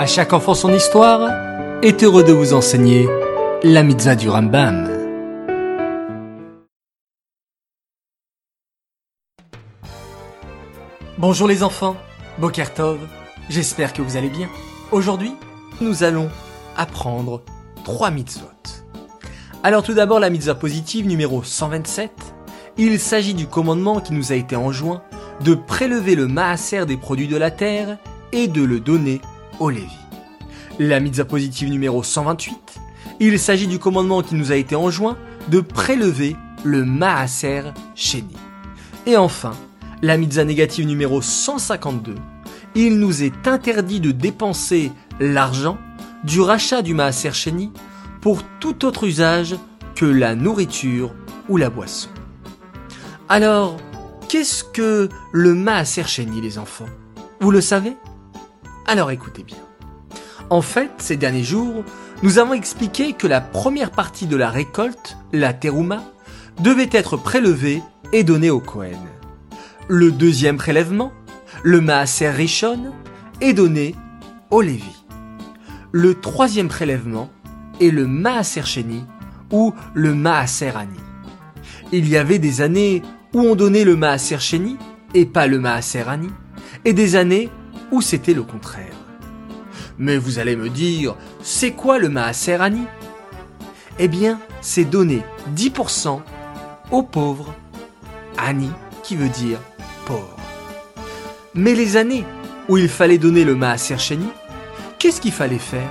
À chaque enfant son histoire est heureux de vous enseigner la mitzvah du Rambam. Bonjour les enfants, Bokertov, j'espère que vous allez bien. Aujourd'hui, nous allons apprendre trois mitzvot. Alors tout d'abord la mitzvah positive numéro 127. Il s'agit du commandement qui nous a été enjoint de prélever le maaser des produits de la terre et de le donner La mitzvah positive numéro 128. Il s'agit du commandement qui nous a été enjoint de prélever le maaser chéni. Et enfin, la mitzvah négative numéro 152. Il nous est interdit de dépenser l'argent du rachat du maaser chéni pour tout autre usage que la nourriture ou la boisson. Alors, qu'est-ce que le maaser chéni, les enfants? Vous le savez? Alors écoutez bien. En fait, ces derniers jours, nous avons expliqué que la première partie de la récolte, la terouma, devait être prélevée et donnée au Kohen. Le deuxième prélèvement, le maaser rishon, est donné au Lévi. Le troisième prélèvement est le maaser sheni ou le maaser ani. Il y avait des années où on donnait le maaser sheni et pas le maaser ani, et des années où c'était le contraire. Mais vous allez me dire, c'est quoi le maaser ani Eh bien, c'est donner 10% aux pauvres. Ani qui veut dire pauvre. Mais les années où il fallait donner le maaser sheni, qu'est-ce qu'il fallait faire?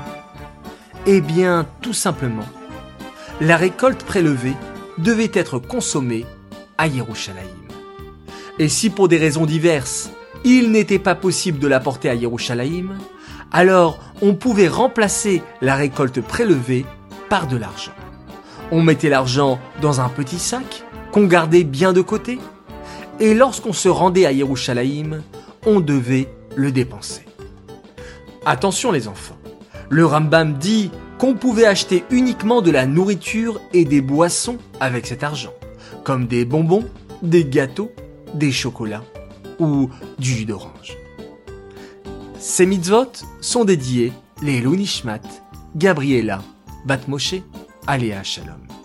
Eh bien, tout simplement, la récolte prélevée devait être consommée à Yerushalayim. Et si pour des raisons diverses, il n'était pas possible de la porter à Yerushalayim, alors on pouvait remplacer la récolte prélevée par de l'argent. On mettait l'argent dans un petit sac qu'on gardait bien de côté, et lorsqu'on se rendait à Yerushalayim, on devait le dépenser. Attention les enfants, le Rambam dit qu'on pouvait acheter uniquement de la nourriture et des boissons avec cet argent, comme des bonbons, des gâteaux, des chocolats ou du jus d'orange. Ces mitzvot sont dédiés les Nishmat, Gabriela, Batmoshe, Aléa Shalom.